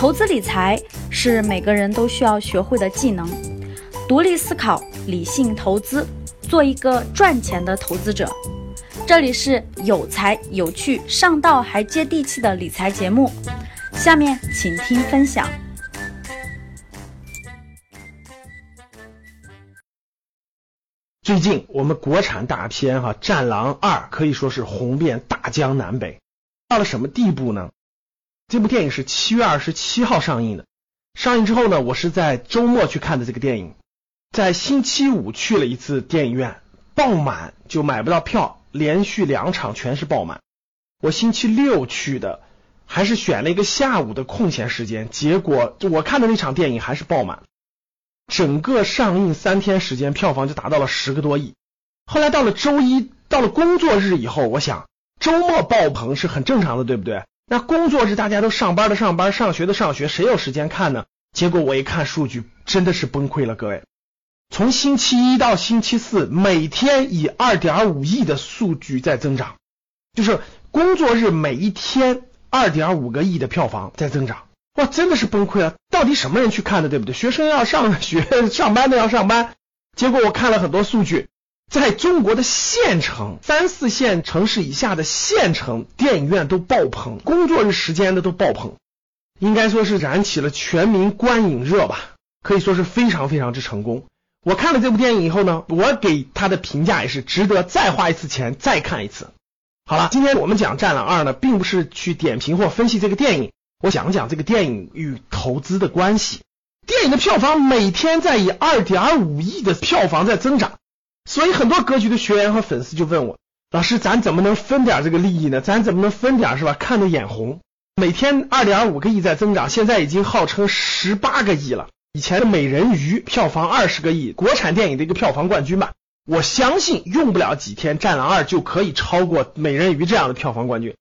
投资理财是每个人都需要学会的技能，独立思考，理性投资，做一个赚钱的投资者。这里是有才有趣、上道还接地气的理财节目，下面请听分享。最近我们国产大片哈《战狼二》可以说是红遍大江南北，到了什么地步呢？这部电影是七月二十七号上映的。上映之后呢，我是在周末去看的这个电影，在星期五去了一次电影院，爆满就买不到票，连续两场全是爆满。我星期六去的，还是选了一个下午的空闲时间，结果就我看的那场电影还是爆满。整个上映三天时间，票房就达到了十个多亿。后来到了周一，到了工作日以后，我想周末爆棚是很正常的，对不对？那工作日大家都上班的上班，上学的上学，谁有时间看呢？结果我一看数据，真的是崩溃了，各位。从星期一到星期四，每天以二点五亿的数据在增长，就是工作日每一天二点五个亿的票房在增长，哇，真的是崩溃了。到底什么人去看的，对不对？学生要上学，上班的要上班。结果我看了很多数据。在中国的县城、三四线城市以下的县城电影院都爆棚，工作日时间的都爆棚，应该说是燃起了全民观影热吧，可以说是非常非常之成功。我看了这部电影以后呢，我给他的评价也是值得再花一次钱再看一次。好了，今天我们讲《战狼二》呢，并不是去点评或分析这个电影，我讲讲这个电影与投资的关系。电影的票房每天在以二点五亿的票房在增长。所以很多格局的学员和粉丝就问我，老师，咱怎么能分点这个利益呢？咱怎么能分点是吧？看得眼红。每天二点五个亿在增长，现在已经号称十八个亿了。以前的美人鱼票房二十个亿，国产电影的一个票房冠军吧。我相信用不了几天，战狼二就可以超过美人鱼这样的票房冠军。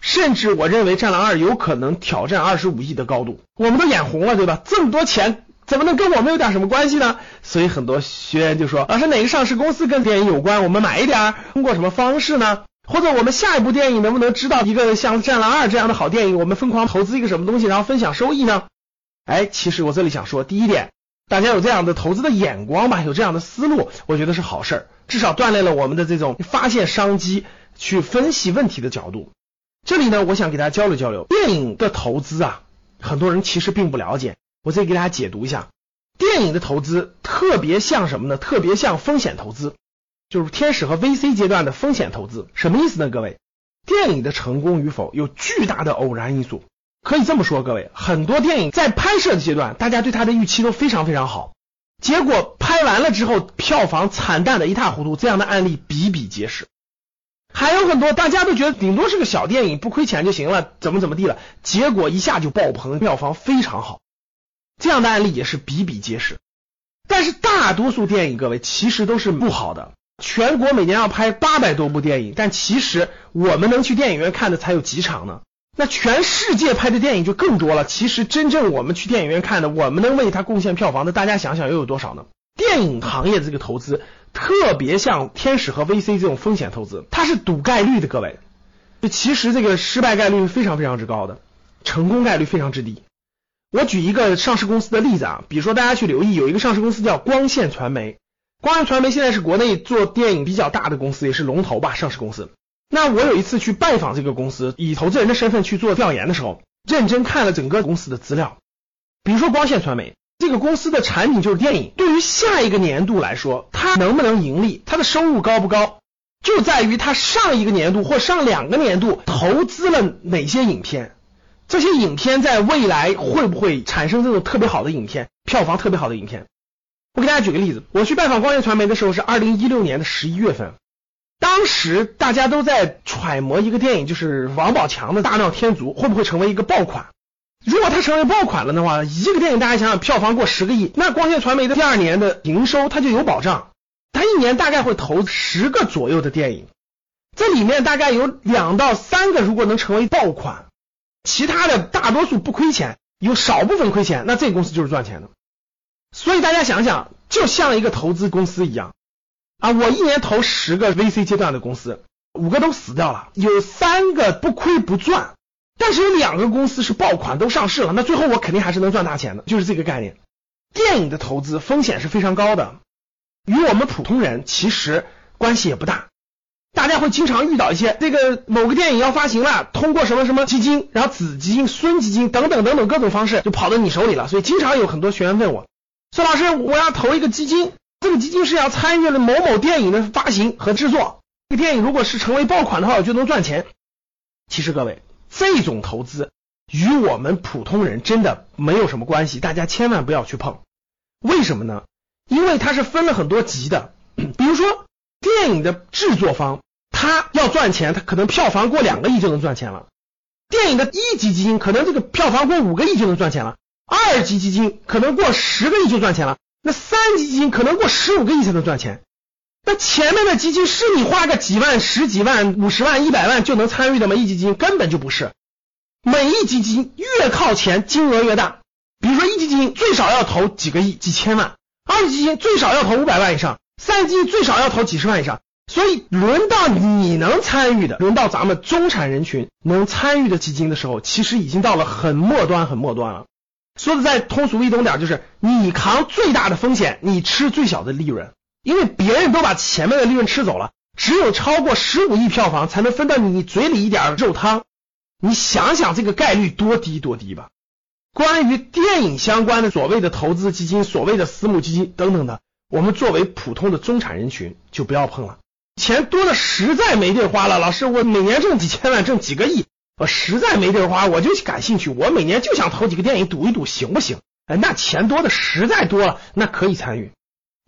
甚至我认为战狼二有可能挑战二十五亿的高度。我们都眼红了，对吧？这么多钱。怎么能跟我们有点什么关系呢？所以很多学员就说：“老师，哪个上市公司跟电影有关？我们买一点，通过什么方式呢？或者我们下一部电影能不能知道一个像《战狼二》这样的好电影？我们疯狂投资一个什么东西，然后分享收益呢？”哎，其实我这里想说，第一点，大家有这样的投资的眼光吧，有这样的思路，我觉得是好事儿，至少锻炼了我们的这种发现商机、去分析问题的角度。这里呢，我想给大家交流交流，电影的投资啊，很多人其实并不了解。我再给大家解读一下，电影的投资特别像什么呢？特别像风险投资，就是天使和 VC 阶段的风险投资。什么意思呢？各位，电影的成功与否有巨大的偶然因素。可以这么说，各位，很多电影在拍摄的阶段，大家对它的预期都非常非常好，结果拍完了之后，票房惨淡的一塌糊涂，这样的案例比比皆是。还有很多大家都觉得顶多是个小电影，不亏钱就行了，怎么怎么地了，结果一下就爆棚，票房非常好。这样的案例也是比比皆是，但是大多数电影，各位其实都是不好的。全国每年要拍八百多部电影，但其实我们能去电影院看的才有几场呢？那全世界拍的电影就更多了。其实真正我们去电影院看的，我们能为它贡献票房的，大家想想又有多少呢？电影行业的这个投资特别像天使和 VC 这种风险投资，它是赌概率的，各位。就其实这个失败概率非常非常之高的，成功概率非常之低。我举一个上市公司的例子啊，比如说大家去留意，有一个上市公司叫光线传媒。光线传媒现在是国内做电影比较大的公司，也是龙头吧，上市公司。那我有一次去拜访这个公司，以投资人的身份去做调研的时候，认真看了整个公司的资料。比如说光线传媒这个公司的产品就是电影，对于下一个年度来说，它能不能盈利，它的收入高不高，就在于它上一个年度或上两个年度投资了哪些影片。这些影片在未来会不会产生这种特别好的影片，票房特别好的影片？我给大家举个例子，我去拜访光线传媒的时候是二零一六年的十一月份，当时大家都在揣摩一个电影，就是王宝强的《大闹天竺》会不会成为一个爆款？如果它成为爆款了的话，一个电影大家想想，票房过十个亿，那光线传媒的第二年的营收它就有保障，它一年大概会投十个左右的电影，这里面大概有两到三个如果能成为爆款。其他的大多数不亏钱，有少部分亏钱，那这个公司就是赚钱的。所以大家想想，就像一个投资公司一样啊，我一年投十个 VC 阶段的公司，五个都死掉了，有三个不亏不赚，但是有两个公司是爆款都上市了，那最后我肯定还是能赚大钱的，就是这个概念。电影的投资风险是非常高的，与我们普通人其实关系也不大。大家会经常遇到一些这个某个电影要发行了，通过什么什么基金，然后子基金、孙基金等等等等各种方式就跑到你手里了。所以经常有很多学员问我，说老师，我要投一个基金，这个基金是要参与了某某电影的发行和制作，这个电影如果是成为爆款的话，我就能赚钱。其实各位，这种投资与我们普通人真的没有什么关系，大家千万不要去碰。为什么呢？因为它是分了很多级的，比如说电影的制作方。他要赚钱，他可能票房过两个亿就能赚钱了。电影的一级基金可能这个票房过五个亿就能赚钱了，二级基金可能过十个亿就赚钱了，那三级基金可能过十五个亿才能赚钱。那前面的基金是你花个几万、十几万、五十万、一百万就能参与的吗？一级基金根本就不是。每一级基金越靠前，金额越大。比如说一级基金最少要投几个亿、几千万，二级基金最少要投五百万以上，三级基金最少要投几十万以上。所以轮到你能参与的，轮到咱们中产人群能参与的基金的时候，其实已经到了很末端、很末端了。说的再通俗易懂点，就是你扛最大的风险，你吃最小的利润，因为别人都把前面的利润吃走了，只有超过十五亿票房才能分到你嘴里一点肉汤。你想想这个概率多低多低吧？关于电影相关的所谓的投资基金、所谓的私募基金等等的，我们作为普通的中产人群就不要碰了。钱多的实在没地儿花了，老师，我每年挣几千万，挣几个亿，我实在没地儿花，我就感兴趣，我每年就想投几个电影赌一赌，行不行？哎，那钱多的实在多了，那可以参与，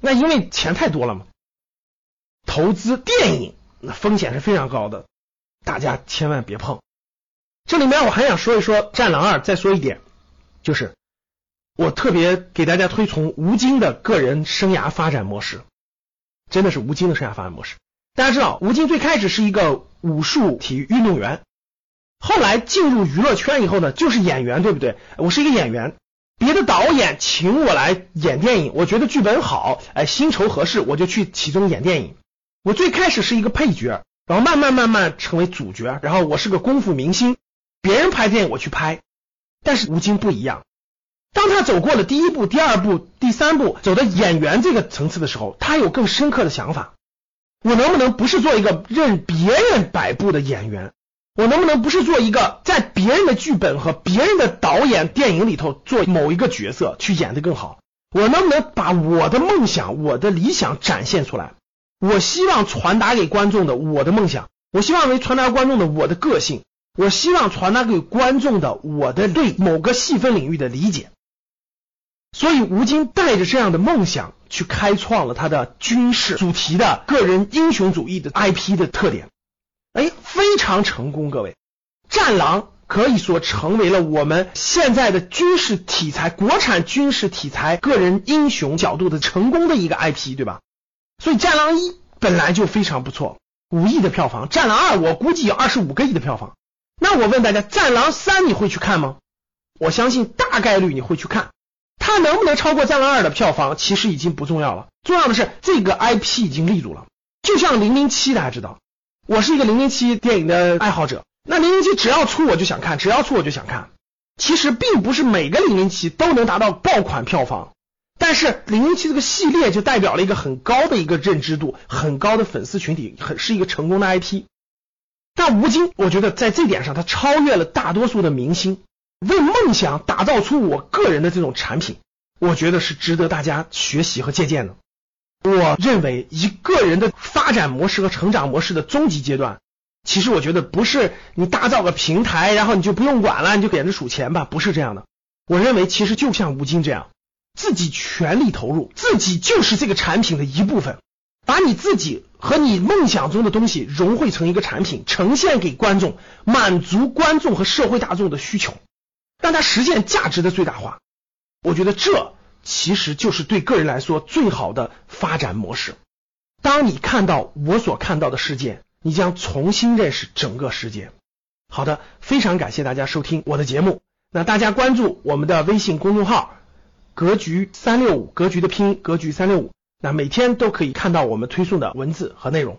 那因为钱太多了嘛。投资电影那风险是非常高的，大家千万别碰。这里面我还想说一说《战狼二》，再说一点，就是我特别给大家推崇吴京的个人生涯发展模式。真的是吴京的生涯发展模式。大家知道，吴京最开始是一个武术体育运动员，后来进入娱乐圈以后呢，就是演员，对不对？我是一个演员，别的导演请我来演电影，我觉得剧本好，哎，薪酬合适，我就去其中演电影。我最开始是一个配角，然后慢慢慢慢成为主角，然后我是个功夫明星，别人拍电影我去拍。但是吴京不一样。当他走过了第一步、第二步、第三步，走到演员这个层次的时候，他有更深刻的想法。我能不能不是做一个任别人摆布的演员？我能不能不是做一个在别人的剧本和别人的导演电影里头做某一个角色去演得更好？我能不能把我的梦想、我的理想展现出来？我希望传达给观众的我的梦想，我希望为传达观众的我的个性，我希望传达给观众的我的对某个细分领域的理解。所以，吴京带着这样的梦想去开创了他的军事主题的个人英雄主义的 IP 的特点，哎，非常成功。各位，《战狼》可以说成为了我们现在的军事题材、国产军事题材个人英雄角度的成功的一个 IP，对吧？所以，《战狼一》本来就非常不错，五亿的票房，《战狼二》我估计有二十五个亿的票房。那我问大家，《战狼三》你会去看吗？我相信大概率你会去看。它能不能超过《战狼二》的票房，其实已经不重要了。重要的是这个 IP 已经立住了。就像《零零七》，大家知道，我是一个《零零七》电影的爱好者。那《零零七》只要出我就想看，只要出我就想看。其实并不是每个《零零七》都能达到爆款票房，但是《零零七》这个系列就代表了一个很高的一个认知度，很高的粉丝群体，很是一个成功的 IP。但吴京，我觉得在这点上，他超越了大多数的明星。为梦想打造出我个人的这种产品，我觉得是值得大家学习和借鉴的。我认为一个人的发展模式和成长模式的终极阶段，其实我觉得不是你打造个平台，然后你就不用管了，你就给人数钱吧，不是这样的。我认为其实就像吴京这样，自己全力投入，自己就是这个产品的一部分，把你自己和你梦想中的东西融汇成一个产品，呈现给观众，满足观众和社会大众的需求。让他实现价值的最大化，我觉得这其实就是对个人来说最好的发展模式。当你看到我所看到的世界，你将重新认识整个世界。好的，非常感谢大家收听我的节目。那大家关注我们的微信公众号“格局三六五”，格局的拼音“格局三六五”，那每天都可以看到我们推送的文字和内容。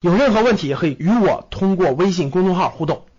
有任何问题，也可以与我通过微信公众号互动。